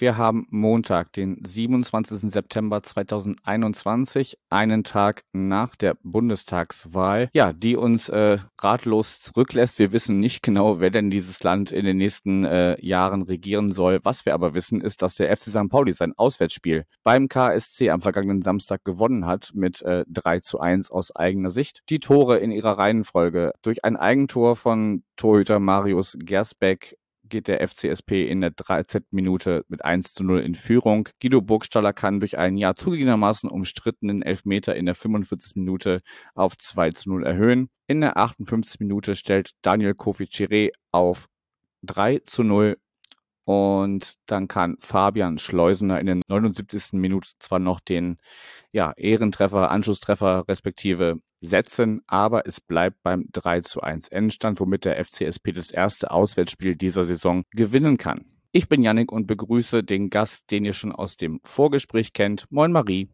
wir haben Montag, den 27. September 2021, einen Tag nach der Bundestagswahl, ja, die uns äh, ratlos zurücklässt. Wir wissen nicht genau, wer denn dieses Land in den nächsten äh, Jahren regieren soll. Was wir aber wissen, ist, dass der FC St. Pauli sein Auswärtsspiel beim KSC am vergangenen Samstag gewonnen hat mit äh, 3 zu 1 aus eigener Sicht. Die Tore in ihrer Reihenfolge durch ein Eigentor von Torhüter Marius Gersbeck geht der FCSP in der 13. Minute mit 1 zu 0 in Führung. Guido Burgstaller kann durch einen ja zugegebenermaßen umstrittenen Elfmeter in der 45. Minute auf 2 zu 0 erhöhen. In der 58. Minute stellt Daniel Kofi auf 3 zu 0 und dann kann Fabian Schleusener in der 79. Minute zwar noch den ja, Ehrentreffer, Anschlusstreffer respektive setzen, aber es bleibt beim 3 zu 1 Endstand, womit der FCSP das erste Auswärtsspiel dieser Saison gewinnen kann. Ich bin Yannick und begrüße den Gast, den ihr schon aus dem Vorgespräch kennt. Moin Marie.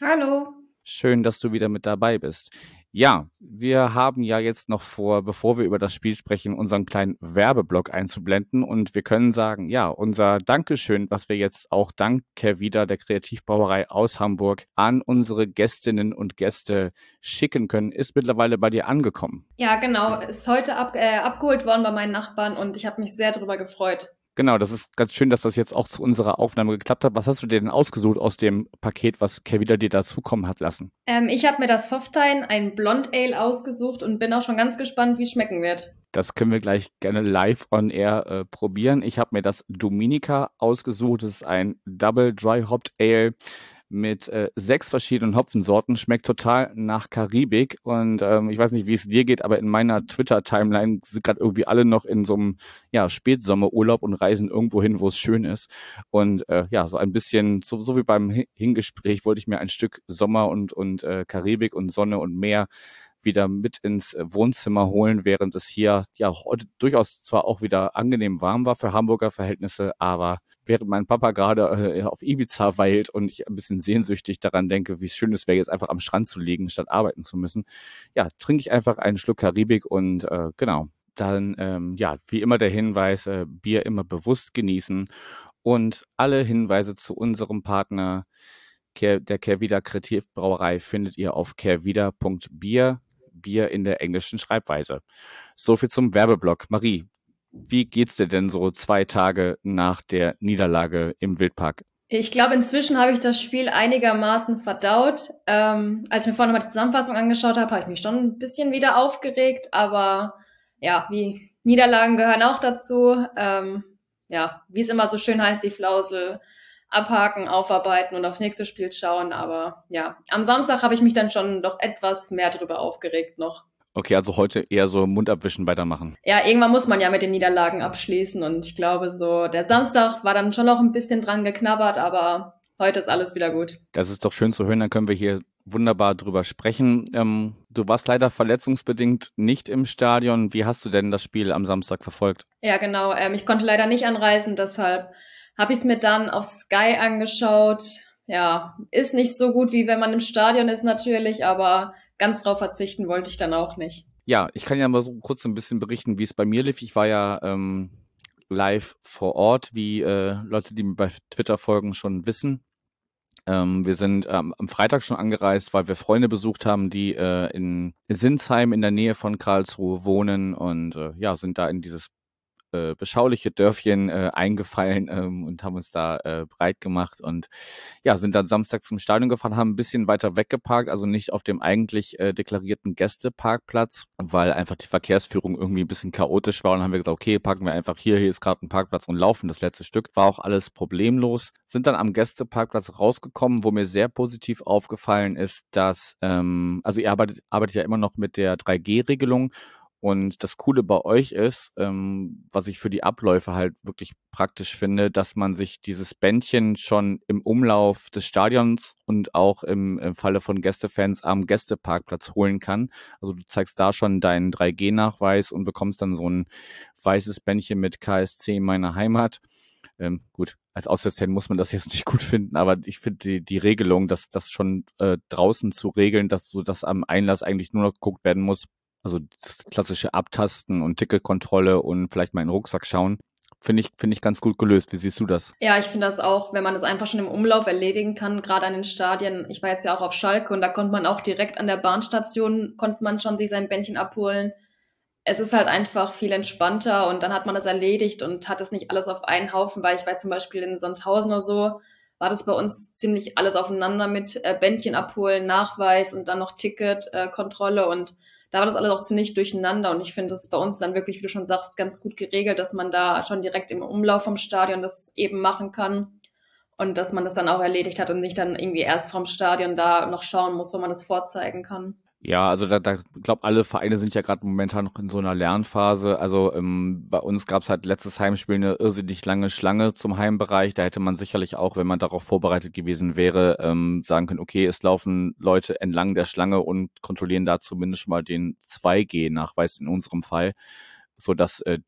Hallo. Schön, dass du wieder mit dabei bist. Ja, wir haben ja jetzt noch vor, bevor wir über das Spiel sprechen, unseren kleinen Werbeblock einzublenden und wir können sagen, ja, unser Dankeschön, was wir jetzt auch dank wieder der Kreativbrauerei aus Hamburg an unsere Gästinnen und Gäste schicken können, ist mittlerweile bei dir angekommen. Ja, genau, ist heute ab, äh, abgeholt worden bei meinen Nachbarn und ich habe mich sehr darüber gefreut. Genau, das ist ganz schön, dass das jetzt auch zu unserer Aufnahme geklappt hat. Was hast du dir denn ausgesucht aus dem Paket, was Kevida dir dazukommen hat lassen? Ähm, ich habe mir das Pfofftein, ein Blond Ale ausgesucht und bin auch schon ganz gespannt, wie es schmecken wird. Das können wir gleich gerne live on air äh, probieren. Ich habe mir das Dominica ausgesucht. Das ist ein Double Dry Hopped Ale mit äh, sechs verschiedenen Hopfensorten. Schmeckt total nach Karibik. Und ähm, ich weiß nicht, wie es dir geht, aber in meiner Twitter-Timeline sind gerade irgendwie alle noch in so einem ja, Spätsommerurlaub und reisen irgendwo hin, wo es schön ist. Und äh, ja, so ein bisschen, so, so wie beim Hingespräch, wollte ich mir ein Stück Sommer und, und äh, Karibik und Sonne und Meer wieder mit ins Wohnzimmer holen, während es hier ja heute durchaus zwar auch wieder angenehm warm war für Hamburger Verhältnisse, aber während mein Papa gerade äh, auf Ibiza weilt und ich ein bisschen sehnsüchtig daran denke, wie schön es wäre, jetzt einfach am Strand zu liegen, statt arbeiten zu müssen, ja, trinke ich einfach einen Schluck Karibik und äh, genau, dann ähm, ja, wie immer der Hinweis, äh, Bier immer bewusst genießen und alle Hinweise zu unserem Partner der Kehrwieder Kreativbrauerei findet ihr auf kehrwieder.bier Bier in der englischen Schreibweise. So viel zum Werbeblock. Marie, wie geht's dir denn so zwei Tage nach der Niederlage im Wildpark? Ich glaube, inzwischen habe ich das Spiel einigermaßen verdaut. Ähm, als ich mir vorhin mal die Zusammenfassung angeschaut habe, habe ich mich schon ein bisschen wieder aufgeregt, aber ja, wie Niederlagen gehören auch dazu. Ähm, ja, wie es immer so schön heißt, die Flausel abhaken, aufarbeiten und aufs nächste Spiel schauen. Aber ja, am Samstag habe ich mich dann schon doch etwas mehr drüber aufgeregt noch. Okay, also heute eher so Mund abwischen weitermachen. Ja, irgendwann muss man ja mit den Niederlagen abschließen und ich glaube so, der Samstag war dann schon noch ein bisschen dran geknabbert, aber heute ist alles wieder gut. Das ist doch schön zu hören, dann können wir hier wunderbar drüber sprechen. Ähm, du warst leider verletzungsbedingt nicht im Stadion. Wie hast du denn das Spiel am Samstag verfolgt? Ja, genau. Ähm, ich konnte leider nicht anreisen, deshalb habe ich es mir dann auf Sky angeschaut. Ja, ist nicht so gut, wie wenn man im Stadion ist natürlich, aber ganz drauf verzichten wollte ich dann auch nicht. Ja, ich kann ja mal so kurz ein bisschen berichten, wie es bei mir lief. Ich war ja ähm, live vor Ort, wie äh, Leute, die mir bei Twitter folgen, schon wissen. Ähm, wir sind ähm, am Freitag schon angereist, weil wir Freunde besucht haben, die äh, in Sinsheim in der Nähe von Karlsruhe wohnen und äh, ja, sind da in dieses äh, beschauliche Dörfchen äh, eingefallen ähm, und haben uns da äh, breit gemacht und ja, sind dann Samstag zum Stadion gefahren, haben ein bisschen weiter weggeparkt, also nicht auf dem eigentlich äh, deklarierten Gästeparkplatz, weil einfach die Verkehrsführung irgendwie ein bisschen chaotisch war und haben wir gesagt, okay, parken wir einfach hier, hier ist gerade ein Parkplatz und laufen das letzte Stück. War auch alles problemlos. Sind dann am Gästeparkplatz rausgekommen, wo mir sehr positiv aufgefallen ist, dass, ähm, also ihr arbeitet, arbeitet ja immer noch mit der 3G-Regelung und das Coole bei euch ist, ähm, was ich für die Abläufe halt wirklich praktisch finde, dass man sich dieses Bändchen schon im Umlauf des Stadions und auch im, im Falle von Gästefans am Gästeparkplatz holen kann. Also du zeigst da schon deinen 3G-Nachweis und bekommst dann so ein weißes Bändchen mit KSC in meiner Heimat. Ähm, gut, als Außenstern muss man das jetzt nicht gut finden, aber ich finde die, die Regelung, dass das schon äh, draußen zu regeln, dass so dass am Einlass eigentlich nur noch geguckt werden muss, also das klassische Abtasten und Ticketkontrolle und vielleicht mal in den Rucksack schauen, finde ich, finde ich ganz gut gelöst. Wie siehst du das? Ja, ich finde das auch, wenn man das einfach schon im Umlauf erledigen kann, gerade an den Stadien. Ich war jetzt ja auch auf Schalke und da konnte man auch direkt an der Bahnstation, konnte man schon sich sein Bändchen abholen es ist halt einfach viel entspannter und dann hat man das erledigt und hat es nicht alles auf einen Haufen, weil ich weiß zum Beispiel in Sandhausen oder so war das bei uns ziemlich alles aufeinander mit äh, Bändchen abholen, Nachweis und dann noch Ticket, äh, Kontrolle und da war das alles auch ziemlich durcheinander und ich finde es bei uns dann wirklich, wie du schon sagst, ganz gut geregelt, dass man da schon direkt im Umlauf vom Stadion das eben machen kann und dass man das dann auch erledigt hat und nicht dann irgendwie erst vom Stadion da noch schauen muss, wo man das vorzeigen kann. Ja, also da, da glaube alle Vereine sind ja gerade momentan noch in so einer Lernphase. Also ähm, bei uns gab es halt letztes Heimspiel eine irrsinnig lange Schlange zum Heimbereich. Da hätte man sicherlich auch, wenn man darauf vorbereitet gewesen wäre, ähm, sagen können, okay, es laufen Leute entlang der Schlange und kontrollieren da zumindest mal den 2G-Nachweis in unserem Fall, so dass äh,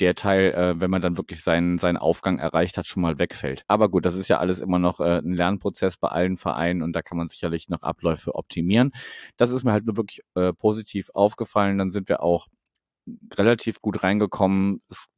der Teil, äh, wenn man dann wirklich seinen, seinen Aufgang erreicht hat, schon mal wegfällt. Aber gut, das ist ja alles immer noch äh, ein Lernprozess bei allen Vereinen und da kann man sicherlich noch Abläufe optimieren. Das ist mir halt nur wirklich äh, positiv aufgefallen. Dann sind wir auch relativ gut reingekommen. Es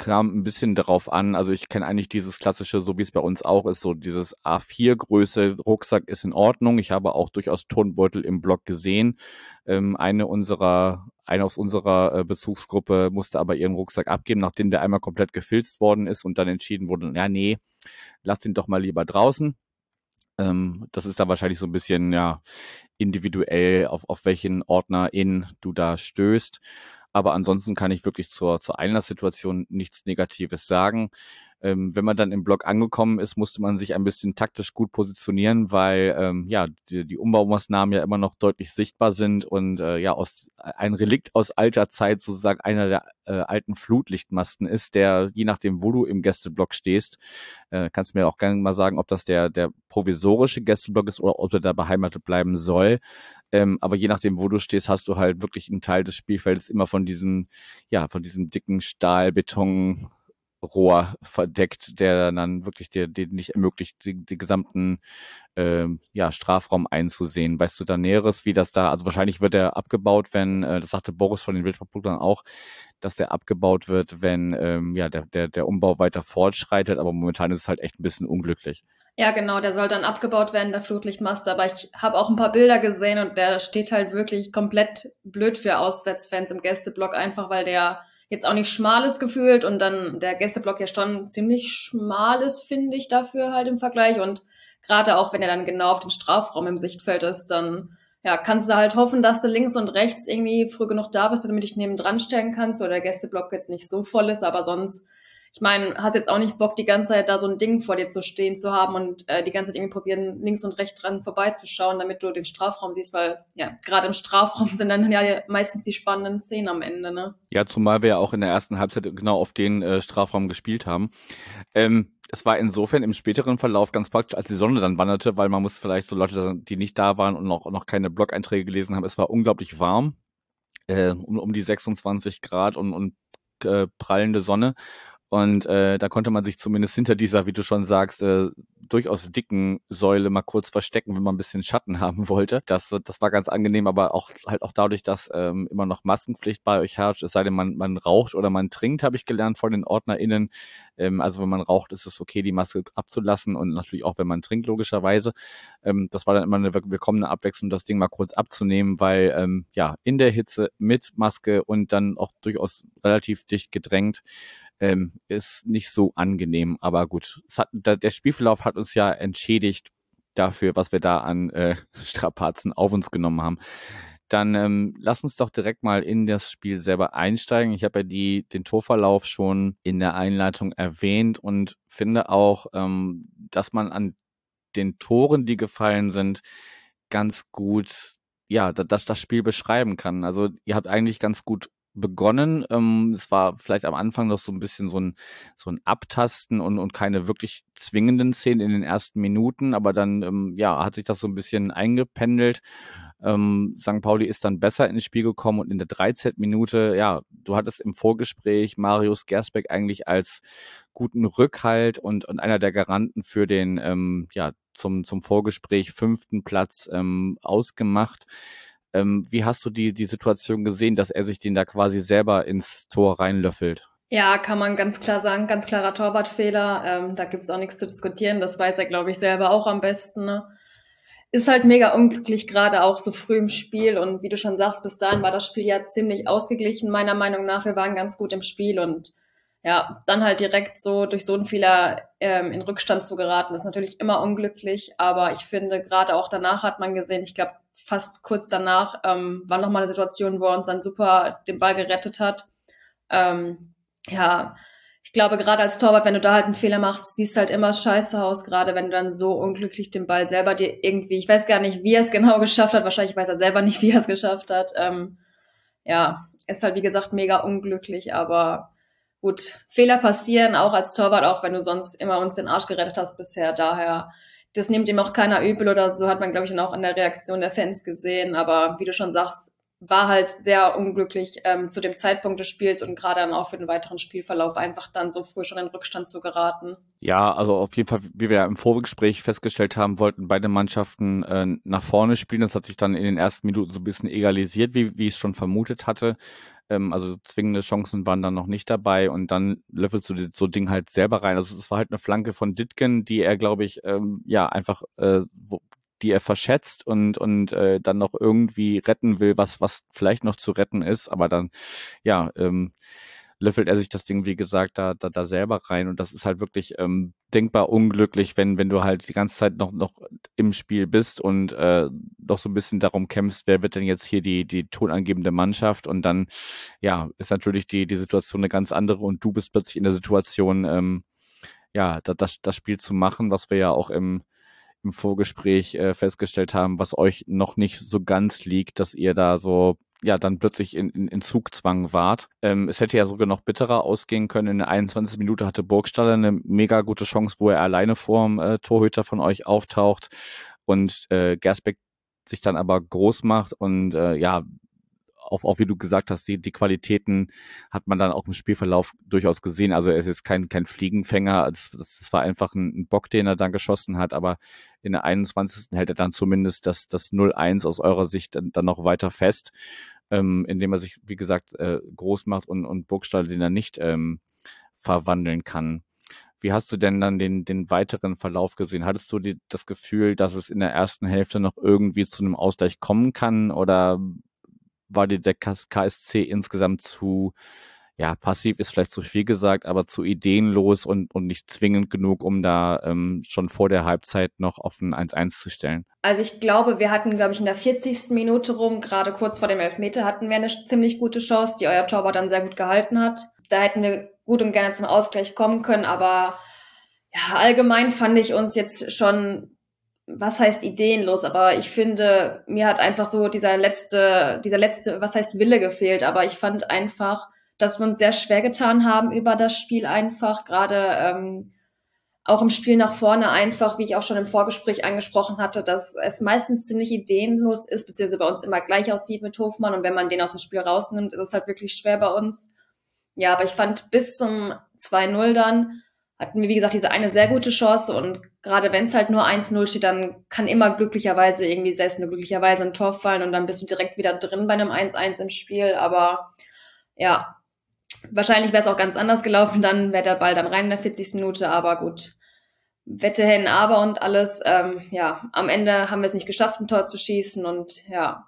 kam ein bisschen darauf an. Also ich kenne eigentlich dieses klassische, so wie es bei uns auch ist, so dieses A4-Größe Rucksack ist in Ordnung. Ich habe auch durchaus Turnbeutel im Blog gesehen. Ähm, eine unserer, eine aus unserer äh, Bezugsgruppe musste aber ihren Rucksack abgeben, nachdem der einmal komplett gefilzt worden ist und dann entschieden wurde, ja, nee, lass den doch mal lieber draußen. Ähm, das ist da wahrscheinlich so ein bisschen, ja, individuell, auf, auf welchen Ordner in du da stößt. Aber ansonsten kann ich wirklich zur, zur Einlasssituation nichts Negatives sagen. Ähm, wenn man dann im Block angekommen ist, musste man sich ein bisschen taktisch gut positionieren, weil ähm, ja die, die Umbaumaßnahmen ja immer noch deutlich sichtbar sind und äh, ja aus ein Relikt aus alter Zeit sozusagen einer der äh, alten Flutlichtmasten ist, der je nachdem, wo du im Gästeblock stehst, äh, kannst du mir auch gerne mal sagen, ob das der der provisorische Gästeblock ist oder ob er da beheimatet bleiben soll. Ähm, aber je nachdem, wo du stehst, hast du halt wirklich einen Teil des Spielfeldes immer von diesem, ja, von diesem dicken Stahlbeton Rohr verdeckt, der dann wirklich dir, dir nicht ermöglicht, die gesamten äh, ja, Strafraum einzusehen. Weißt du da Näheres, wie das da, also wahrscheinlich wird er abgebaut, wenn, äh, das sagte Boris von den Wildproduktern auch, dass der abgebaut wird, wenn ähm, ja, der, der, der Umbau weiter fortschreitet, aber momentan ist es halt echt ein bisschen unglücklich. Ja, genau, der soll dann abgebaut werden, der Flutlichtmast. Aber ich habe auch ein paar Bilder gesehen und der steht halt wirklich komplett blöd für Auswärtsfans im Gästeblock, einfach weil der jetzt auch nicht schmal ist gefühlt und dann der Gästeblock ja schon ziemlich schmal ist, finde ich, dafür halt im Vergleich. Und gerade auch, wenn er dann genau auf den Strafraum im Sichtfeld ist, dann ja, kannst du halt hoffen, dass du links und rechts irgendwie früh genug da bist, damit ich neben dran stellen kannst oder der Gästeblock jetzt nicht so voll ist, aber sonst ich meine, hast jetzt auch nicht Bock, die ganze Zeit da so ein Ding vor dir zu stehen zu haben und äh, die ganze Zeit irgendwie probieren, links und rechts dran vorbeizuschauen, damit du den Strafraum siehst, weil ja, gerade im Strafraum sind dann ja meistens die spannenden Szenen am Ende, ne? Ja, zumal wir ja auch in der ersten Halbzeit genau auf den äh, Strafraum gespielt haben. Ähm, es war insofern im späteren Verlauf ganz praktisch, als die Sonne dann wanderte, weil man muss vielleicht so Leute, die nicht da waren und noch, noch keine Blog-Einträge gelesen haben, es war unglaublich warm, äh, um, um die 26 Grad und, und äh, prallende Sonne. Und äh, da konnte man sich zumindest hinter dieser, wie du schon sagst, äh, durchaus dicken Säule mal kurz verstecken, wenn man ein bisschen Schatten haben wollte. Das, das war ganz angenehm, aber auch halt auch dadurch, dass ähm, immer noch Maskenpflicht bei euch herrscht, es sei denn, man, man raucht oder man trinkt, habe ich gelernt von den OrdnerInnen. Ähm, also wenn man raucht, ist es okay, die Maske abzulassen und natürlich auch, wenn man trinkt, logischerweise. Ähm, das war dann immer eine willkommene Abwechslung, das Ding mal kurz abzunehmen, weil ähm, ja, in der Hitze mit Maske und dann auch durchaus relativ dicht gedrängt ähm, ist nicht so angenehm. Aber gut, hat, der Spielverlauf hat uns ja entschädigt dafür, was wir da an äh, Strapazen auf uns genommen haben. Dann ähm, lass uns doch direkt mal in das Spiel selber einsteigen. Ich habe ja die, den Torverlauf schon in der Einleitung erwähnt und finde auch, ähm, dass man an den Toren, die gefallen sind, ganz gut ja, das, das Spiel beschreiben kann. Also ihr habt eigentlich ganz gut begonnen. Ähm, es war vielleicht am Anfang noch so ein bisschen so ein, so ein Abtasten und, und keine wirklich zwingenden Szenen in den ersten Minuten, aber dann ähm, ja, hat sich das so ein bisschen eingependelt. Ähm, St. Pauli ist dann besser ins Spiel gekommen und in der 13. Minute, ja, du hattest im Vorgespräch Marius Gersbeck eigentlich als guten Rückhalt und, und einer der Garanten für den, ähm, ja, zum, zum Vorgespräch fünften Platz ähm, ausgemacht. Ähm, wie hast du die, die Situation gesehen, dass er sich den da quasi selber ins Tor reinlöffelt? Ja, kann man ganz klar sagen, ganz klarer Torwartfehler. Ähm, da gibt's auch nichts zu diskutieren. Das weiß er, glaube ich, selber auch am besten. Ne? Ist halt mega unglücklich, gerade auch so früh im Spiel. Und wie du schon sagst, bis dahin war das Spiel ja ziemlich ausgeglichen, meiner Meinung nach. Wir waren ganz gut im Spiel und ja, dann halt direkt so durch so einen Fehler ähm, in Rückstand zu geraten, ist natürlich immer unglücklich. Aber ich finde, gerade auch danach hat man gesehen, ich glaube, fast kurz danach ähm, war nochmal eine Situation, wo er uns dann super den Ball gerettet hat. Ähm, ja, ich glaube, gerade als Torwart, wenn du da halt einen Fehler machst, siehst halt immer scheiße aus, gerade wenn du dann so unglücklich den Ball selber dir irgendwie, ich weiß gar nicht, wie er es genau geschafft hat, wahrscheinlich weiß er selber nicht, wie er es geschafft hat. Ähm, ja, ist halt wie gesagt mega unglücklich, aber gut, Fehler passieren auch als Torwart, auch wenn du sonst immer uns den Arsch gerettet hast bisher. Daher, das nimmt ihm auch keiner übel oder so, hat man, glaube ich, dann auch an der Reaktion der Fans gesehen. Aber wie du schon sagst, war halt sehr unglücklich ähm, zu dem Zeitpunkt des Spiels und gerade dann auch für den weiteren Spielverlauf einfach dann so früh schon in Rückstand zu geraten. Ja, also auf jeden Fall, wie wir ja im Vorgespräch festgestellt haben, wollten beide Mannschaften äh, nach vorne spielen. Das hat sich dann in den ersten Minuten so ein bisschen egalisiert, wie, wie ich es schon vermutet hatte. Ähm, also zwingende Chancen waren dann noch nicht dabei und dann löffelst du so Ding halt selber rein. Also es war halt eine Flanke von Ditken, die er, glaube ich, ähm, ja, einfach äh, wo, die er verschätzt und und äh, dann noch irgendwie retten will, was was vielleicht noch zu retten ist, aber dann ja ähm, löffelt er sich das Ding wie gesagt da da, da selber rein. Und das ist halt wirklich ähm, denkbar unglücklich, wenn wenn du halt die ganze Zeit noch noch im Spiel bist und äh, doch so ein bisschen darum kämpfst, wer wird denn jetzt hier die die tonangebende Mannschaft? Und dann ja ist natürlich die die Situation eine ganz andere und du bist plötzlich in der Situation ähm, ja, das, das Spiel zu machen, was wir ja auch im, im Vorgespräch äh, festgestellt haben, was euch noch nicht so ganz liegt, dass ihr da so ja dann plötzlich in, in, in Zugzwang wart. Ähm, es hätte ja sogar noch bitterer ausgehen können. In der 21. Minute hatte Burgstaller eine mega gute Chance, wo er alleine vorm äh, Torhüter von euch auftaucht und äh, Gersbeck sich dann aber groß macht und äh, ja auch, auch wie du gesagt hast, die, die Qualitäten hat man dann auch im Spielverlauf durchaus gesehen. Also er ist jetzt kein, kein Fliegenfänger, das, das war einfach ein, ein Bock, den er dann geschossen hat, aber in der 21. hält er dann zumindest das, das 0-1 aus eurer Sicht dann, dann noch weiter fest, ähm, indem er sich, wie gesagt, äh, groß macht und, und Burgstall den er nicht ähm, verwandeln kann. Wie hast du denn dann den, den weiteren Verlauf gesehen? Hattest du die, das Gefühl, dass es in der ersten Hälfte noch irgendwie zu einem Ausgleich kommen kann oder war dir der KSC insgesamt zu, ja, passiv ist vielleicht zu viel gesagt, aber zu ideenlos und, und nicht zwingend genug, um da ähm, schon vor der Halbzeit noch auf ein 1-1 zu stellen? Also ich glaube, wir hatten, glaube ich, in der 40. Minute rum, gerade kurz vor dem Elfmeter, hatten wir eine ziemlich gute Chance, die euer Torwart dann sehr gut gehalten hat. Da hätten wir gut und gerne zum Ausgleich kommen können, aber ja, allgemein fand ich uns jetzt schon was heißt ideenlos, aber ich finde, mir hat einfach so dieser letzte, dieser letzte, was heißt Wille gefehlt, aber ich fand einfach, dass wir uns sehr schwer getan haben über das Spiel einfach, gerade ähm, auch im Spiel nach vorne einfach, wie ich auch schon im Vorgespräch angesprochen hatte, dass es meistens ziemlich ideenlos ist, beziehungsweise bei uns immer gleich aussieht mit Hofmann. Und wenn man den aus dem Spiel rausnimmt, ist es halt wirklich schwer bei uns. Ja, aber ich fand bis zum 2-0 dann, hatten wir, wie gesagt, diese eine sehr gute Chance und gerade wenn es halt nur 1-0 steht, dann kann immer glücklicherweise irgendwie selbst nur glücklicherweise ein Tor fallen und dann bist du direkt wieder drin bei einem 1-1 im Spiel. Aber ja, wahrscheinlich wäre es auch ganz anders gelaufen, dann wäre der Ball dann rein in der 40. Minute, aber gut. Wette hin, aber und alles. Ähm, ja, am Ende haben wir es nicht geschafft, ein Tor zu schießen und ja,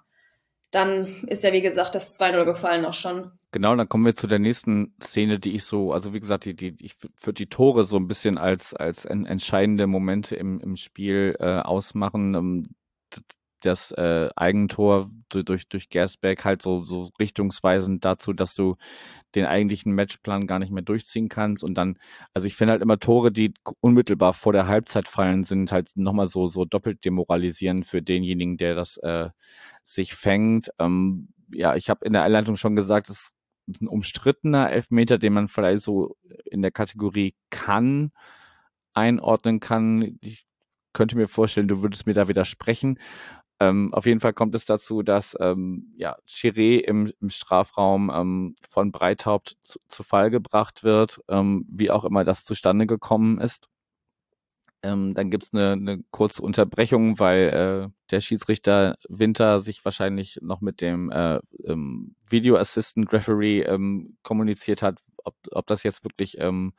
dann ist ja wie gesagt das 2-0 gefallen auch schon. Genau, dann kommen wir zu der nächsten Szene, die ich so, also wie gesagt, die, die, ich würde die Tore so ein bisschen als, als entscheidende Momente im, im Spiel äh, ausmachen. Ähm, das äh, Eigentor durch, durch Gersbeck halt so, so richtungsweisend dazu, dass du den eigentlichen Matchplan gar nicht mehr durchziehen kannst. Und dann, also ich finde halt immer Tore, die unmittelbar vor der Halbzeit fallen, sind halt nochmal so, so doppelt demoralisierend für denjenigen, der das äh, sich fängt. Ähm, ja, ich habe in der Einleitung schon gesagt, es ein umstrittener Elfmeter, den man vielleicht so in der Kategorie kann einordnen kann. Ich könnte mir vorstellen, du würdest mir da widersprechen. Ähm, auf jeden Fall kommt es dazu, dass ähm, ja, Chiré im, im Strafraum ähm, von Breithaupt zu, zu Fall gebracht wird, ähm, wie auch immer das zustande gekommen ist. Ähm, dann gibt's eine, eine kurze Unterbrechung, weil äh, der Schiedsrichter Winter sich wahrscheinlich noch mit dem äh, ähm, Video Assistant Referee ähm, kommuniziert hat, ob, ob das jetzt wirklich ähm,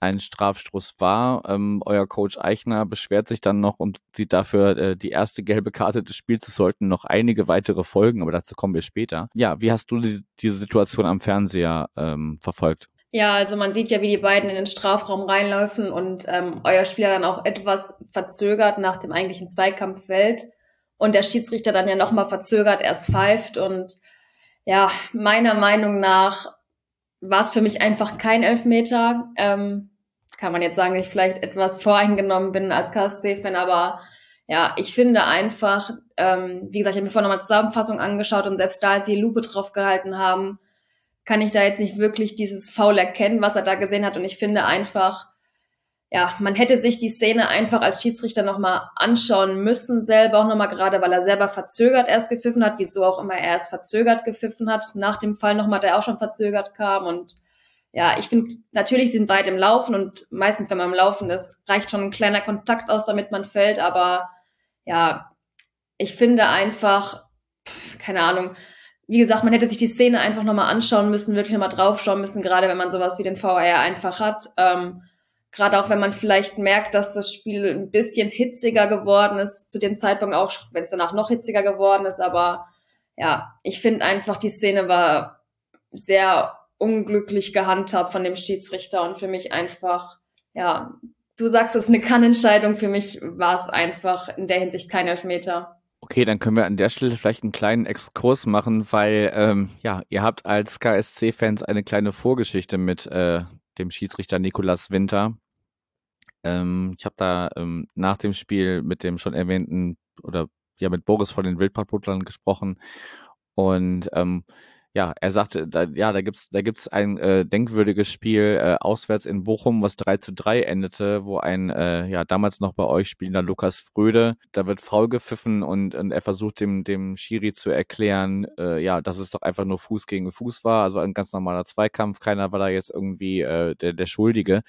ein Strafstoß war. Ähm, euer Coach Eichner beschwert sich dann noch und sieht dafür äh, die erste gelbe Karte des Spiels. Es sollten noch einige weitere folgen, aber dazu kommen wir später. Ja, wie hast du die, diese Situation am Fernseher ähm, verfolgt? Ja, also man sieht ja, wie die beiden in den Strafraum reinlaufen und ähm, euer Spieler dann auch etwas verzögert nach dem eigentlichen Zweikampf fällt und der Schiedsrichter dann ja nochmal verzögert erst pfeift und ja, meiner Meinung nach war es für mich einfach kein Elfmeter. Ähm, kann man jetzt sagen, dass ich vielleicht etwas voreingenommen bin als KSC-Fan, aber ja, ich finde einfach, ähm, wie gesagt, ich habe mir vorhin nochmal Zusammenfassung angeschaut und selbst da, als sie Lupe drauf gehalten haben, kann ich da jetzt nicht wirklich dieses Foul erkennen, was er da gesehen hat. Und ich finde einfach, ja, man hätte sich die Szene einfach als Schiedsrichter nochmal anschauen müssen, selber auch nochmal, gerade weil er selber verzögert erst gepfiffen hat, wieso auch immer er erst verzögert gepfiffen hat, nach dem Fall nochmal, der auch schon verzögert kam. Und ja, ich finde, natürlich sind beide im Laufen und meistens, wenn man im Laufen ist, reicht schon ein kleiner Kontakt aus, damit man fällt. Aber ja, ich finde einfach, keine Ahnung, wie gesagt, man hätte sich die Szene einfach nochmal anschauen müssen, wirklich nochmal draufschauen müssen, gerade wenn man sowas wie den VR einfach hat. Ähm, gerade auch wenn man vielleicht merkt, dass das Spiel ein bisschen hitziger geworden ist, zu dem Zeitpunkt auch, wenn es danach noch hitziger geworden ist. Aber ja, ich finde einfach, die Szene war sehr unglücklich gehandhabt von dem Schiedsrichter und für mich einfach, ja, du sagst es ist eine Kannentscheidung, für mich war es einfach in der Hinsicht kein Elfmeter. Okay, dann können wir an der Stelle vielleicht einen kleinen Exkurs machen, weil ähm, ja, ihr habt als KSC-Fans eine kleine Vorgeschichte mit äh, dem Schiedsrichter Nikolas Winter. Ähm, ich habe da ähm, nach dem Spiel mit dem schon erwähnten oder ja mit Boris von den Wildpartbutlern gesprochen und ähm, ja, er sagte, da, ja, da gibt's, da gibt's ein äh, denkwürdiges Spiel äh, auswärts in Bochum, was 3 zu 3 endete, wo ein, äh, ja, damals noch bei euch spielender Lukas Fröde, da wird faul gepfiffen und, und er versucht dem, dem Schiri zu erklären, äh, ja, dass es doch einfach nur Fuß gegen Fuß war, also ein ganz normaler Zweikampf, keiner war da jetzt irgendwie äh, der, der Schuldige.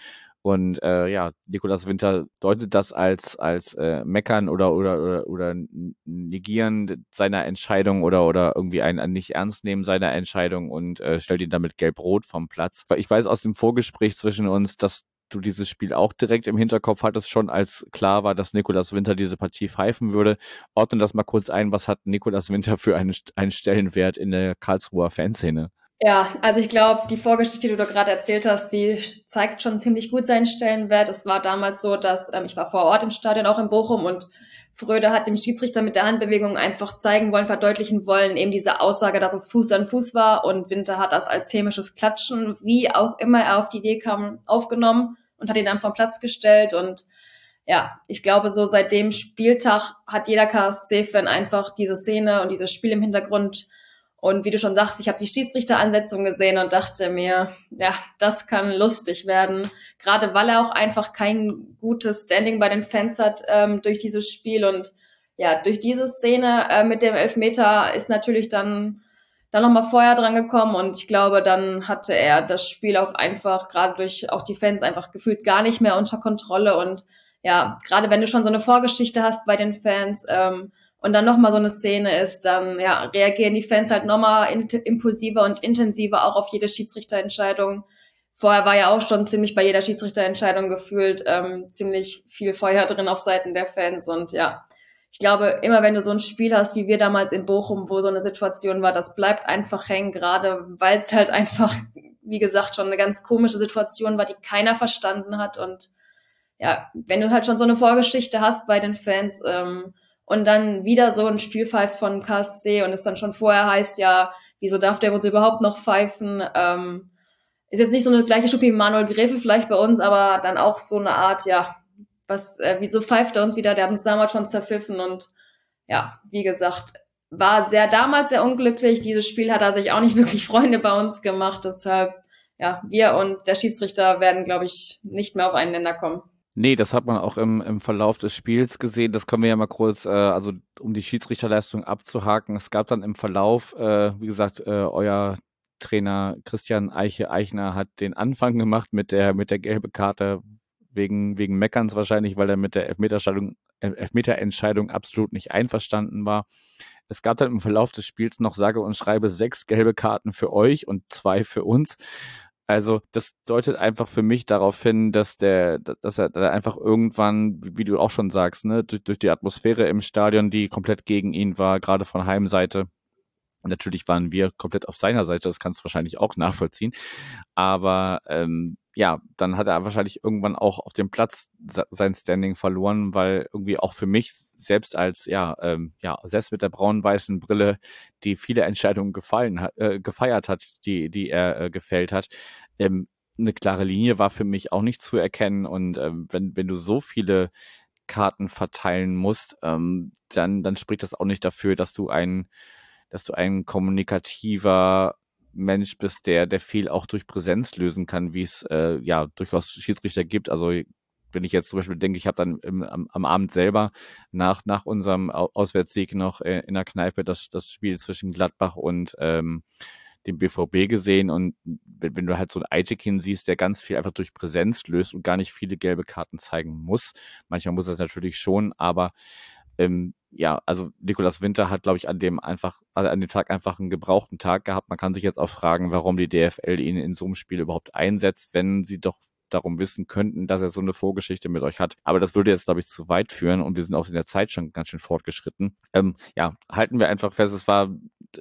Und äh, ja, Nikolas Winter deutet das als als äh, Meckern oder oder oder, oder Negieren seiner Entscheidung oder oder irgendwie ein, ein nicht ernst nehmen seiner Entscheidung und äh, stellt ihn damit gelb-rot vom Platz. Ich weiß aus dem Vorgespräch zwischen uns, dass du dieses Spiel auch direkt im Hinterkopf hattest, schon als klar war, dass Nikolas Winter diese Partie pfeifen würde. Ordne das mal kurz ein, was hat Nikolas Winter für einen, einen Stellenwert in der Karlsruher Fanszene? Ja, also ich glaube, die Vorgeschichte, die du gerade erzählt hast, die zeigt schon ziemlich gut seinen Stellenwert. Es war damals so, dass ähm, ich war vor Ort im Stadion, auch in Bochum, und Fröde hat dem Schiedsrichter mit der Handbewegung einfach zeigen wollen, verdeutlichen wollen, eben diese Aussage, dass es Fuß an Fuß war. Und Winter hat das als chemisches Klatschen, wie auch immer er auf die Idee kam, aufgenommen und hat ihn dann vom Platz gestellt. Und ja, ich glaube, so seit dem Spieltag hat jeder KSC-Fan einfach diese Szene und dieses Spiel im Hintergrund und wie du schon sagst, ich habe die Schiedsrichteransetzung gesehen und dachte mir, ja, das kann lustig werden. Gerade weil er auch einfach kein gutes Standing bei den Fans hat ähm, durch dieses Spiel. Und ja, durch diese Szene äh, mit dem Elfmeter ist natürlich dann dann nochmal Feuer dran gekommen und ich glaube, dann hatte er das Spiel auch einfach, gerade durch auch die Fans, einfach gefühlt gar nicht mehr unter Kontrolle. Und ja, gerade wenn du schon so eine Vorgeschichte hast bei den Fans, ähm, und dann nochmal so eine Szene ist, dann ja, reagieren die Fans halt nochmal impulsiver und intensiver auch auf jede Schiedsrichterentscheidung. Vorher war ja auch schon ziemlich bei jeder Schiedsrichterentscheidung gefühlt ähm, ziemlich viel Feuer drin auf Seiten der Fans. Und ja, ich glaube, immer wenn du so ein Spiel hast, wie wir damals in Bochum, wo so eine Situation war, das bleibt einfach hängen, gerade weil es halt einfach, wie gesagt, schon eine ganz komische Situation war, die keiner verstanden hat. Und ja, wenn du halt schon so eine Vorgeschichte hast bei den Fans, ähm, und dann wieder so ein Spiel pfeifst von KSC und es dann schon vorher heißt, ja, wieso darf der uns überhaupt noch pfeifen? Ähm, ist jetzt nicht so eine gleiche Stufe wie Manuel Gräfe vielleicht bei uns, aber dann auch so eine Art, ja, was, äh, wieso pfeift er uns wieder? Der hat uns damals schon zerpfiffen und ja, wie gesagt, war sehr damals sehr unglücklich. Dieses Spiel hat er sich auch nicht wirklich Freunde bei uns gemacht. Deshalb, ja, wir und der Schiedsrichter werden, glaube ich, nicht mehr auf einen Nenner kommen. Nee, das hat man auch im, im Verlauf des Spiels gesehen. Das können wir ja mal kurz, äh, also um die Schiedsrichterleistung abzuhaken. Es gab dann im Verlauf, äh, wie gesagt, äh, euer Trainer Christian Eiche Eichner hat den Anfang gemacht mit der, mit der gelbe Karte wegen, wegen Meckerns wahrscheinlich, weil er mit der Elfmeterentscheidung, Elfmeterentscheidung absolut nicht einverstanden war. Es gab dann im Verlauf des Spiels noch sage und schreibe sechs gelbe Karten für euch und zwei für uns. Also das deutet einfach für mich darauf hin, dass der, dass er einfach irgendwann, wie du auch schon sagst, ne, durch, durch die Atmosphäre im Stadion, die komplett gegen ihn war, gerade von Heimseite. Natürlich waren wir komplett auf seiner Seite, das kannst du wahrscheinlich auch nachvollziehen. Aber ähm, ja, dann hat er wahrscheinlich irgendwann auch auf dem Platz sein Standing verloren, weil irgendwie auch für mich selbst als ja ähm, ja selbst mit der braun-weißen Brille, die viele Entscheidungen gefallen hat, äh, gefeiert hat, die die er äh, gefällt hat, ähm, eine klare Linie war für mich auch nicht zu erkennen und ähm, wenn wenn du so viele Karten verteilen musst, ähm, dann dann spricht das auch nicht dafür, dass du ein dass du ein kommunikativer Mensch bist, der, der viel auch durch Präsenz lösen kann, wie es äh, ja durchaus Schiedsrichter gibt. Also wenn ich jetzt zum Beispiel denke, ich habe dann im, am, am, Abend selber nach, nach unserem Auswärtssieg noch äh, in der Kneipe das, das Spiel zwischen Gladbach und ähm, dem BVB gesehen und wenn, wenn du halt so einen Aitekin siehst, der ganz viel einfach durch Präsenz löst und gar nicht viele gelbe Karten zeigen muss. Manchmal muss er es natürlich schon, aber ähm, ja, also Nikolas Winter hat, glaube ich, an dem einfach, also an dem Tag einfach einen gebrauchten Tag gehabt. Man kann sich jetzt auch fragen, warum die DFL ihn in so einem Spiel überhaupt einsetzt, wenn sie doch darum wissen könnten, dass er so eine Vorgeschichte mit euch hat. Aber das würde jetzt, glaube ich, zu weit führen und wir sind auch in der Zeit schon ganz schön fortgeschritten. Ähm, ja, halten wir einfach fest, es war,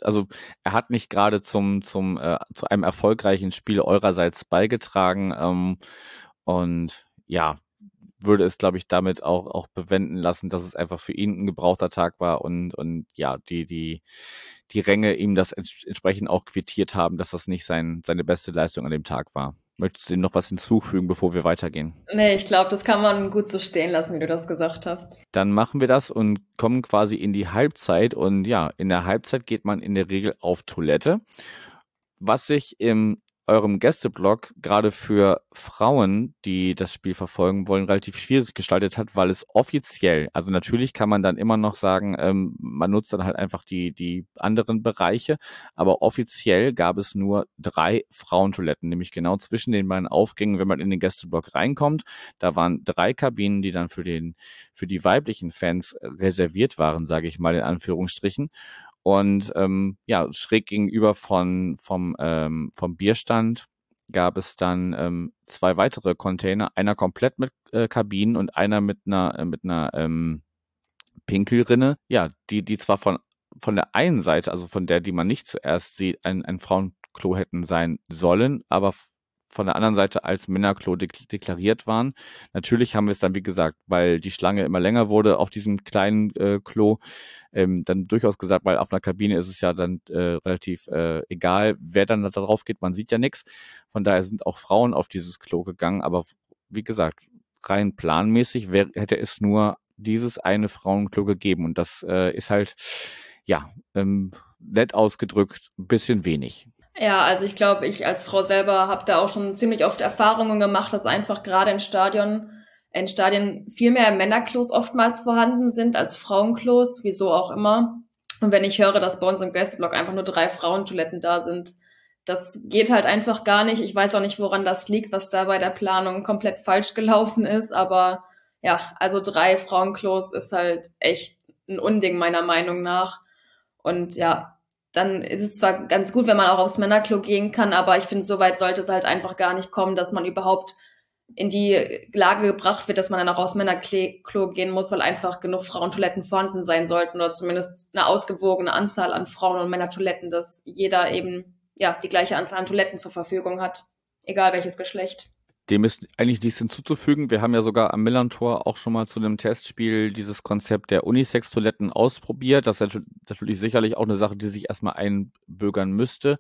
also er hat nicht gerade zum, zum, äh, zu einem erfolgreichen Spiel eurerseits beigetragen. Ähm, und ja, würde es, glaube ich, damit auch, auch bewenden lassen, dass es einfach für ihn ein gebrauchter Tag war und, und ja, die, die, die Ränge ihm das entsprechend auch quittiert haben, dass das nicht sein, seine beste Leistung an dem Tag war. Möchtest du dem noch was hinzufügen, bevor wir weitergehen? Nee, ich glaube, das kann man gut so stehen lassen, wie du das gesagt hast. Dann machen wir das und kommen quasi in die Halbzeit. Und ja, in der Halbzeit geht man in der Regel auf Toilette. Was sich im eurem Gästeblog gerade für Frauen, die das Spiel verfolgen wollen, relativ schwierig gestaltet hat, weil es offiziell, also natürlich kann man dann immer noch sagen, ähm, man nutzt dann halt einfach die, die anderen Bereiche, aber offiziell gab es nur drei Frauentoiletten, nämlich genau zwischen den beiden Aufgängen, wenn man in den Gästeblock reinkommt. Da waren drei Kabinen, die dann für den, für die weiblichen Fans reserviert waren, sage ich mal in Anführungsstrichen. Und ähm, ja, schräg gegenüber von, vom, ähm, vom Bierstand gab es dann ähm, zwei weitere Container, einer komplett mit äh, Kabinen und einer mit einer, äh, mit einer ähm, Pinkelrinne. Ja, die, die zwar von, von der einen Seite, also von der, die man nicht zuerst sieht, ein, ein Frauenklo hätten sein sollen, aber von der anderen Seite als Männerklo dek deklariert waren. Natürlich haben wir es dann, wie gesagt, weil die Schlange immer länger wurde auf diesem kleinen äh, Klo, ähm, dann durchaus gesagt, weil auf einer Kabine ist es ja dann äh, relativ äh, egal, wer dann da drauf geht, man sieht ja nichts. Von daher sind auch Frauen auf dieses Klo gegangen, aber wie gesagt, rein planmäßig wär, hätte es nur dieses eine Frauenklo gegeben und das äh, ist halt, ja, ähm, nett ausgedrückt, ein bisschen wenig. Ja, also ich glaube, ich als Frau selber habe da auch schon ziemlich oft Erfahrungen gemacht, dass einfach gerade in Stadion, in Stadien viel mehr Männerklos oftmals vorhanden sind als Frauenklos, wieso auch immer. Und wenn ich höre, dass bei uns im Gästeblock einfach nur drei Frauentoiletten da sind, das geht halt einfach gar nicht. Ich weiß auch nicht, woran das liegt, was da bei der Planung komplett falsch gelaufen ist, aber ja, also drei Frauenklos ist halt echt ein Unding meiner Meinung nach. Und ja, dann ist es zwar ganz gut, wenn man auch aufs Männerklo gehen kann, aber ich finde, so weit sollte es halt einfach gar nicht kommen, dass man überhaupt in die Lage gebracht wird, dass man dann auch aufs Männerklo gehen muss, weil einfach genug Frauentoiletten vorhanden sein sollten oder zumindest eine ausgewogene Anzahl an Frauen- und Männertoiletten, dass jeder eben ja die gleiche Anzahl an Toiletten zur Verfügung hat, egal welches Geschlecht. Dem ist eigentlich nichts hinzuzufügen. Wir haben ja sogar am Millantor auch schon mal zu einem Testspiel dieses Konzept der Unisex-Toiletten ausprobiert. Das ist natürlich sicherlich auch eine Sache, die sich erstmal einbürgern müsste.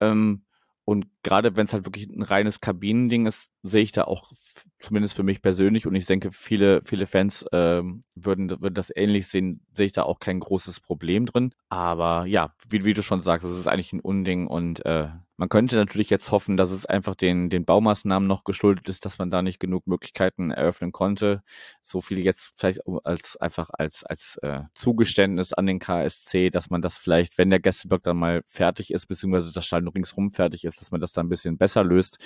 Ähm, und gerade wenn es halt wirklich ein reines Kabinending ist, sehe ich da auch zumindest für mich persönlich und ich denke, viele, viele Fans äh, würden, würden das ähnlich sehen, sehe ich da auch kein großes Problem drin. Aber ja, wie, wie du schon sagst, es ist eigentlich ein Unding und äh, Man könnte natürlich jetzt hoffen, dass es einfach den, den Baumaßnahmen noch geschuldet ist, dass man da nicht genug Möglichkeiten eröffnen konnte. So viel jetzt vielleicht als einfach als, als äh, Zugeständnis an den KSC, dass man das vielleicht, wenn der Gästeblock dann mal fertig ist, beziehungsweise das Stadion ringsrum fertig ist, dass man das dann ein bisschen besser löst.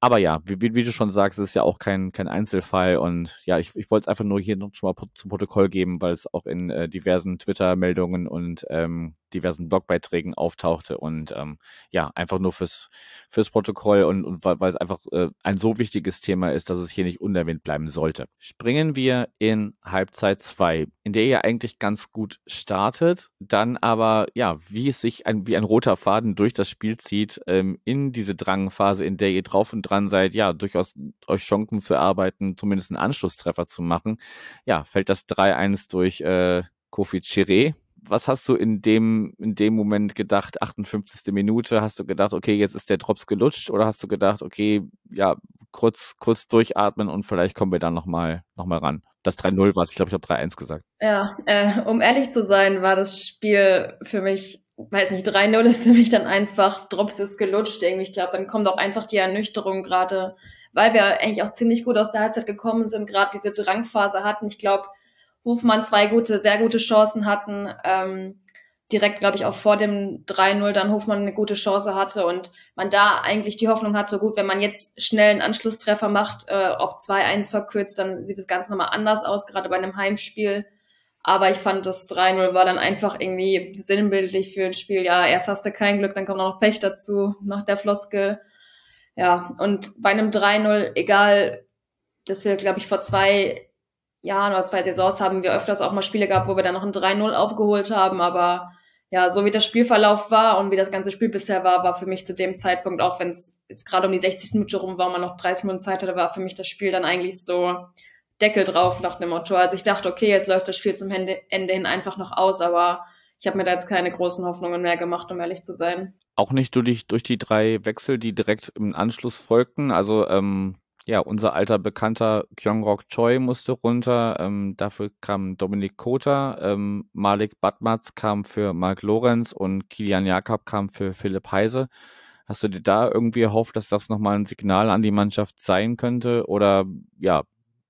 Aber ja, wie, wie, du schon sagst, es ist ja auch kein, kein Einzelfall. Und ja, ich, ich wollte es einfach nur hier noch schon mal zum Protokoll geben, weil es auch in äh, diversen Twitter-Meldungen und ähm, diversen Blogbeiträgen auftauchte und ähm, ja, einfach nur fürs, fürs Protokoll und, und weil, es einfach äh, ein so wichtiges Thema ist, dass es hier nicht unerwähnt bleiben sollte. Springen wir in Halbzeit 2, in der ihr eigentlich ganz gut startet, dann aber, ja, wie es sich ein, wie ein roter Faden durch das Spiel zieht, ähm, in diese Drangphase, in der ihr drauf und dran seid, ja, durchaus euch Chancen zu erarbeiten, zumindest einen Anschlusstreffer zu machen, ja, fällt das 3-1 durch äh, Kofi Chiré, was hast du in dem, in dem Moment gedacht, 58. Minute? Hast du gedacht, okay, jetzt ist der Drops gelutscht oder hast du gedacht, okay, ja, kurz, kurz durchatmen und vielleicht kommen wir dann nochmal noch mal ran? Das 3-0 war es, ich glaube, ich habe 3-1 gesagt. Ja, äh, um ehrlich zu sein, war das Spiel für mich, weiß nicht, 3-0 ist für mich dann einfach, Drops ist gelutscht irgendwie. Ich glaube, dann kommt auch einfach die Ernüchterung gerade, weil wir eigentlich auch ziemlich gut aus der Halbzeit gekommen sind, gerade diese Drangphase hatten. Ich glaube, Hofmann zwei gute, sehr gute Chancen hatten. Ähm, direkt, glaube ich, auch vor dem 3-0 dann Hofmann eine gute Chance hatte und man da eigentlich die Hoffnung hatte, gut, wenn man jetzt schnell einen Anschlusstreffer macht, äh, auf 2-1 verkürzt, dann sieht das Ganze nochmal anders aus, gerade bei einem Heimspiel. Aber ich fand, das 3-0 war dann einfach irgendwie sinnbildlich für ein Spiel. Ja, erst hast du kein Glück, dann kommt noch Pech dazu, nach der Floskel. Ja, und bei einem 3-0, egal, dass wir, glaube ich, vor zwei Jahren oder zwei Saisons haben wir öfters auch mal Spiele gehabt, wo wir dann noch ein 3-0 aufgeholt haben. Aber ja, so wie das Spielverlauf war und wie das ganze Spiel bisher war, war für mich zu dem Zeitpunkt, auch wenn es jetzt gerade um die 60. Minute rum war, man noch 30 Minuten Zeit hatte, war für mich das Spiel dann eigentlich so Deckel drauf nach dem Motto. Also ich dachte, okay, jetzt läuft das Spiel zum Ende, Ende hin einfach noch aus, aber ich habe mir da jetzt keine großen Hoffnungen mehr gemacht, um ehrlich zu sein. Auch nicht durch, durch die drei Wechsel, die direkt im Anschluss folgten. Also ähm, ja, unser alter Bekannter Kyongrok Choi musste runter. Ähm, dafür kam Dominik Kota. Ähm, Malik Batmatz kam für Mark Lorenz und Kilian Jakob kam für Philipp Heise. Hast du dir da irgendwie erhofft, dass das nochmal ein Signal an die Mannschaft sein könnte? Oder ja,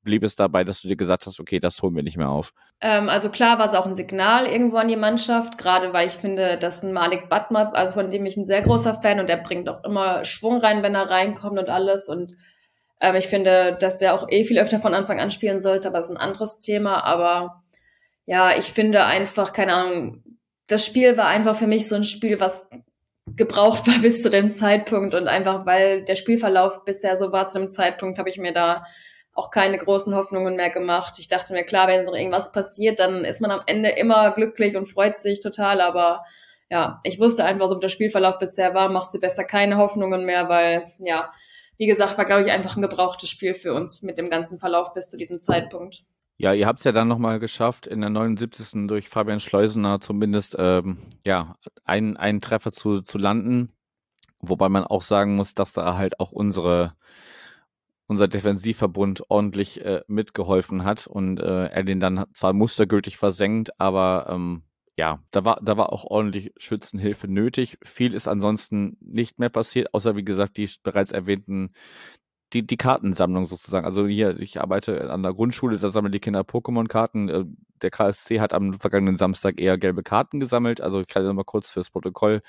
blieb es dabei, dass du dir gesagt hast, okay, das holen wir nicht mehr auf? Ähm, also klar war es auch ein Signal irgendwo an die Mannschaft, gerade weil ich finde, dass ein Malik Batmatz, also von dem ich ein sehr großer Fan und der bringt auch immer Schwung rein, wenn er reinkommt und alles und ähm, ich finde, dass der auch eh viel öfter von Anfang an spielen sollte, aber das ist ein anderes Thema. Aber ja, ich finde einfach, keine Ahnung, das Spiel war einfach für mich so ein Spiel, was gebraucht war bis zu dem Zeitpunkt und einfach weil der Spielverlauf bisher so war zu dem Zeitpunkt, habe ich mir da auch keine großen Hoffnungen mehr gemacht. Ich dachte mir, klar, wenn noch irgendwas passiert, dann ist man am Ende immer glücklich und freut sich total, aber ja, ich wusste einfach, so wie der Spielverlauf bisher war, machst du besser keine Hoffnungen mehr, weil ja, wie gesagt, war, glaube ich, einfach ein gebrauchtes Spiel für uns mit dem ganzen Verlauf bis zu diesem Zeitpunkt. Ja, ihr habt es ja dann nochmal geschafft, in der 79. durch Fabian Schleusener zumindest ähm, ja, einen, einen Treffer zu, zu landen. Wobei man auch sagen muss, dass da halt auch unsere, unser Defensivverbund ordentlich äh, mitgeholfen hat und äh, er den dann zwar mustergültig versenkt, aber ähm, ja, da war, da war auch ordentlich Schützenhilfe nötig. Viel ist ansonsten nicht mehr passiert, außer wie gesagt, die bereits erwähnten, die, die Kartensammlung sozusagen. Also hier, ich arbeite an der Grundschule, da sammeln die Kinder Pokémon-Karten. Äh, der KSC hat am vergangenen Samstag eher gelbe Karten gesammelt. Also ich kann mal kurz fürs Protokoll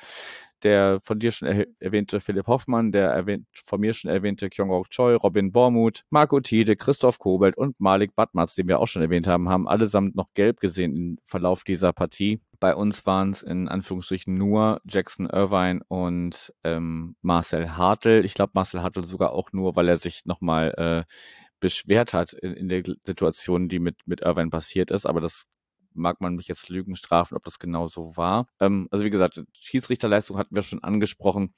der von dir schon er erwähnte Philipp Hoffmann, der erwähnt, von mir schon erwähnte Kyung-Ok Choi, Robin Bormuth, Marco Tiede, Christoph Kobelt und Malik Batmatz, den wir auch schon erwähnt haben, haben allesamt noch gelb gesehen im Verlauf dieser Partie. Bei uns waren es in Anführungsstrichen nur Jackson Irvine und ähm, Marcel Hartl. Ich glaube, Marcel Hartl sogar auch nur, weil er sich nochmal äh, beschwert hat in, in, der Situation, die mit, mit Irvine passiert ist. Aber das mag man mich jetzt Lügen strafen, ob das genau so war. Ähm, also wie gesagt, Schiedsrichterleistung hatten wir schon angesprochen.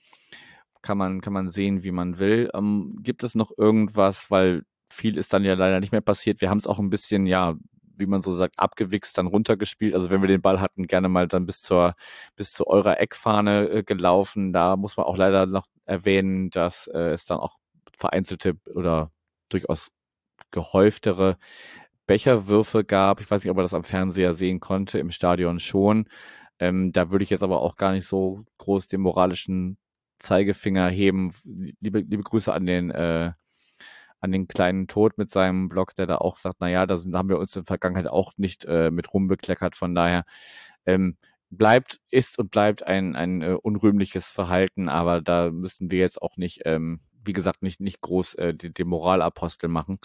Kann man, kann man sehen, wie man will. Ähm, gibt es noch irgendwas, weil viel ist dann ja leider nicht mehr passiert. Wir haben es auch ein bisschen, ja, wie man so sagt, abgewichst, dann runtergespielt. Also wenn wir den Ball hatten, gerne mal dann bis zur, bis zu eurer Eckfahne äh, gelaufen. Da muss man auch leider noch erwähnen, dass äh, es dann auch vereinzelte oder durchaus gehäuftere Becherwürfe gab. Ich weiß nicht, ob er das am Fernseher sehen konnte, im Stadion schon. Ähm, da würde ich jetzt aber auch gar nicht so groß den moralischen Zeigefinger heben. Liebe, liebe Grüße an den, äh, an den kleinen Tod mit seinem Blog, der da auch sagt, naja, da, sind, da haben wir uns in der Vergangenheit auch nicht äh, mit rumbekleckert. Von daher ähm, bleibt, ist und bleibt ein, ein äh, unrühmliches Verhalten, aber da müssen wir jetzt auch nicht, ähm, wie gesagt, nicht, nicht groß äh, die, die Moralapostel machen.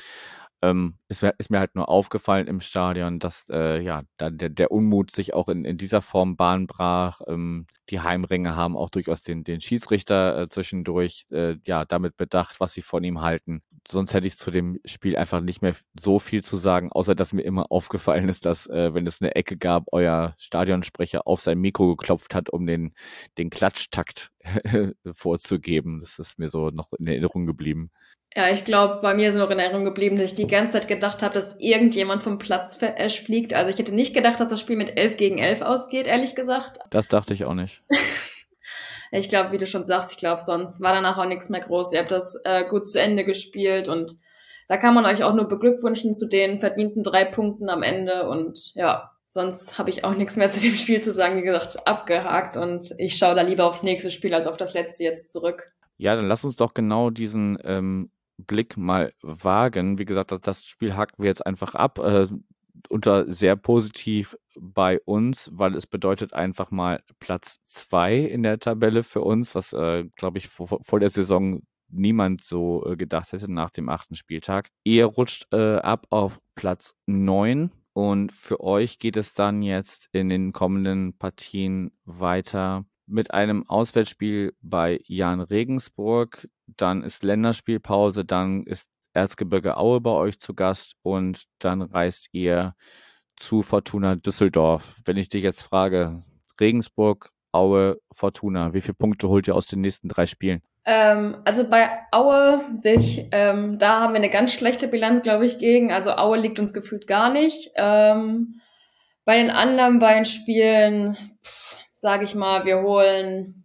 Ähm, ist, mir, ist mir halt nur aufgefallen im Stadion, dass äh, ja der, der Unmut sich auch in, in dieser Form Bahn brach. Ähm, die Heimringe haben auch durchaus den, den Schiedsrichter äh, zwischendurch äh, ja damit bedacht, was sie von ihm halten. Sonst hätte ich zu dem Spiel einfach nicht mehr so viel zu sagen, außer dass mir immer aufgefallen ist, dass äh, wenn es eine Ecke gab, euer Stadionsprecher auf sein Mikro geklopft hat, um den, den Klatschtakt vorzugeben. Das ist mir so noch in Erinnerung geblieben. Ja, ich glaube, bei mir ist noch in Erinnerung geblieben, dass ich die ganze Zeit gedacht habe, dass irgendjemand vom Platz fliegt. Also ich hätte nicht gedacht, dass das Spiel mit 11 gegen 11 ausgeht, ehrlich gesagt. Das dachte ich auch nicht. ich glaube, wie du schon sagst, ich glaube, sonst war danach auch nichts mehr groß. Ihr habt das äh, gut zu Ende gespielt und da kann man euch auch nur beglückwünschen zu den verdienten drei Punkten am Ende. Und ja, sonst habe ich auch nichts mehr zu dem Spiel zu sagen. Wie gesagt, abgehakt und ich schaue da lieber aufs nächste Spiel als auf das letzte jetzt zurück. Ja, dann lass uns doch genau diesen ähm, Blick mal wagen. Wie gesagt, das Spiel hacken wir jetzt einfach ab. Äh, unter sehr positiv bei uns, weil es bedeutet einfach mal Platz zwei in der Tabelle für uns, was, äh, glaube ich, vor, vor, der Saison niemand so äh, gedacht hätte nach dem achten Spieltag. Ihr rutscht äh, ab auf Platz neun und für euch geht es dann jetzt in den kommenden Partien weiter mit einem Auswärtsspiel bei Jan Regensburg. Dann ist Länderspielpause, dann ist Erzgebirge Aue bei euch zu Gast und dann reist ihr zu Fortuna Düsseldorf. Wenn ich dich jetzt frage, Regensburg, Aue, Fortuna, wie viele Punkte holt ihr aus den nächsten drei Spielen? Ähm, also bei Aue sich, ähm, da haben wir eine ganz schlechte Bilanz, glaube ich, gegen. Also Aue liegt uns gefühlt gar nicht. Ähm, bei den anderen beiden Spielen, sage ich mal, wir holen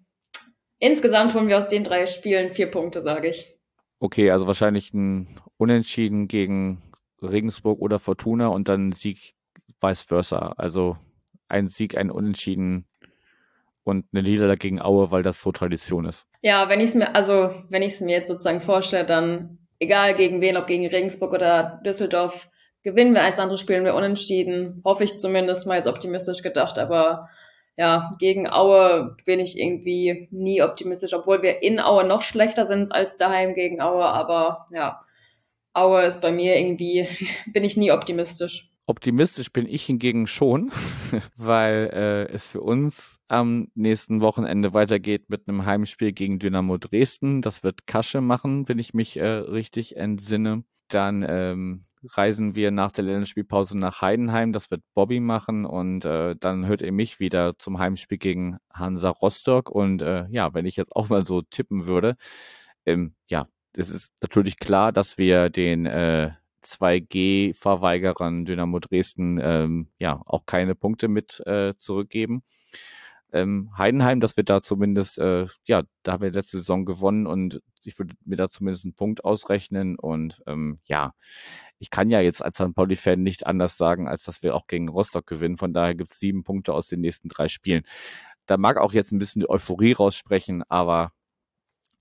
insgesamt holen wir aus den drei Spielen vier Punkte, sage ich. Okay, also wahrscheinlich ein Unentschieden gegen Regensburg oder Fortuna und dann Sieg vice versa. Also ein Sieg, ein Unentschieden und eine Niederlage gegen Aue, weil das so Tradition ist. Ja, wenn ich es mir, also wenn ich es mir jetzt sozusagen vorstelle, dann egal gegen wen, ob gegen Regensburg oder Düsseldorf, gewinnen wir eins, andere spielen wir unentschieden. Hoffe ich zumindest mal jetzt optimistisch gedacht, aber ja, gegen Aue bin ich irgendwie nie optimistisch, obwohl wir in Aue noch schlechter sind als daheim gegen Aue, aber ja, Aue ist bei mir irgendwie, bin ich nie optimistisch. Optimistisch bin ich hingegen schon, weil äh, es für uns am nächsten Wochenende weitergeht mit einem Heimspiel gegen Dynamo Dresden. Das wird Kasche machen, wenn ich mich äh, richtig entsinne. Dann ähm, reisen wir nach der Länderspielpause nach Heidenheim. Das wird Bobby machen und äh, dann hört ihr mich wieder zum Heimspiel gegen Hansa Rostock. Und äh, ja, wenn ich jetzt auch mal so tippen würde, ähm, ja, es ist natürlich klar, dass wir den äh, 2G-Verweigerern Dynamo Dresden ähm, ja auch keine Punkte mit äh, zurückgeben. Ähm, Heidenheim, dass wir da zumindest, äh, ja, da haben wir letzte Saison gewonnen und ich würde mir da zumindest einen Punkt ausrechnen und ähm, ja, ich kann ja jetzt als St. Pauli-Fan nicht anders sagen, als dass wir auch gegen Rostock gewinnen. Von daher gibt es sieben Punkte aus den nächsten drei Spielen. Da mag auch jetzt ein bisschen die Euphorie raussprechen, aber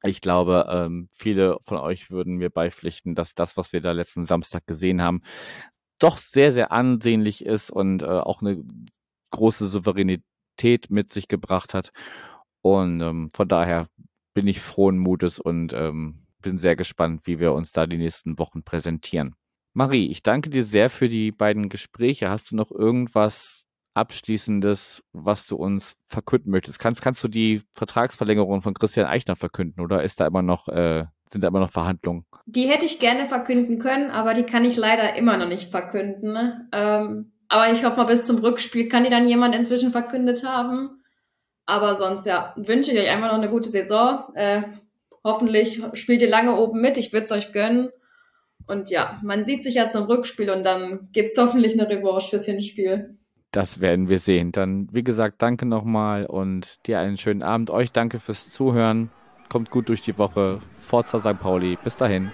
ich glaube, ähm, viele von euch würden mir beipflichten, dass das, was wir da letzten Samstag gesehen haben, doch sehr, sehr ansehnlich ist und äh, auch eine große Souveränität mit sich gebracht hat. Und ähm, von daher bin ich frohen Mutes und ähm, bin sehr gespannt, wie wir uns da die nächsten Wochen präsentieren. Marie, ich danke dir sehr für die beiden Gespräche. Hast du noch irgendwas Abschließendes, was du uns verkünden möchtest? Kannst, kannst du die Vertragsverlängerung von Christian Eichner verkünden oder ist da immer noch, äh, sind da immer noch Verhandlungen? Die hätte ich gerne verkünden können, aber die kann ich leider immer noch nicht verkünden. Ne? Ähm, aber ich hoffe mal, bis zum Rückspiel kann die dann jemand inzwischen verkündet haben. Aber sonst, ja, wünsche ich euch einfach noch eine gute Saison. Äh, hoffentlich spielt ihr lange oben mit. Ich würde es euch gönnen. Und ja, man sieht sich ja zum Rückspiel und dann gibt es hoffentlich eine Revanche fürs Hinspiel. Das werden wir sehen. Dann, wie gesagt, danke nochmal und dir einen schönen Abend. Euch danke fürs Zuhören. Kommt gut durch die Woche. Forza St. Pauli. Bis dahin.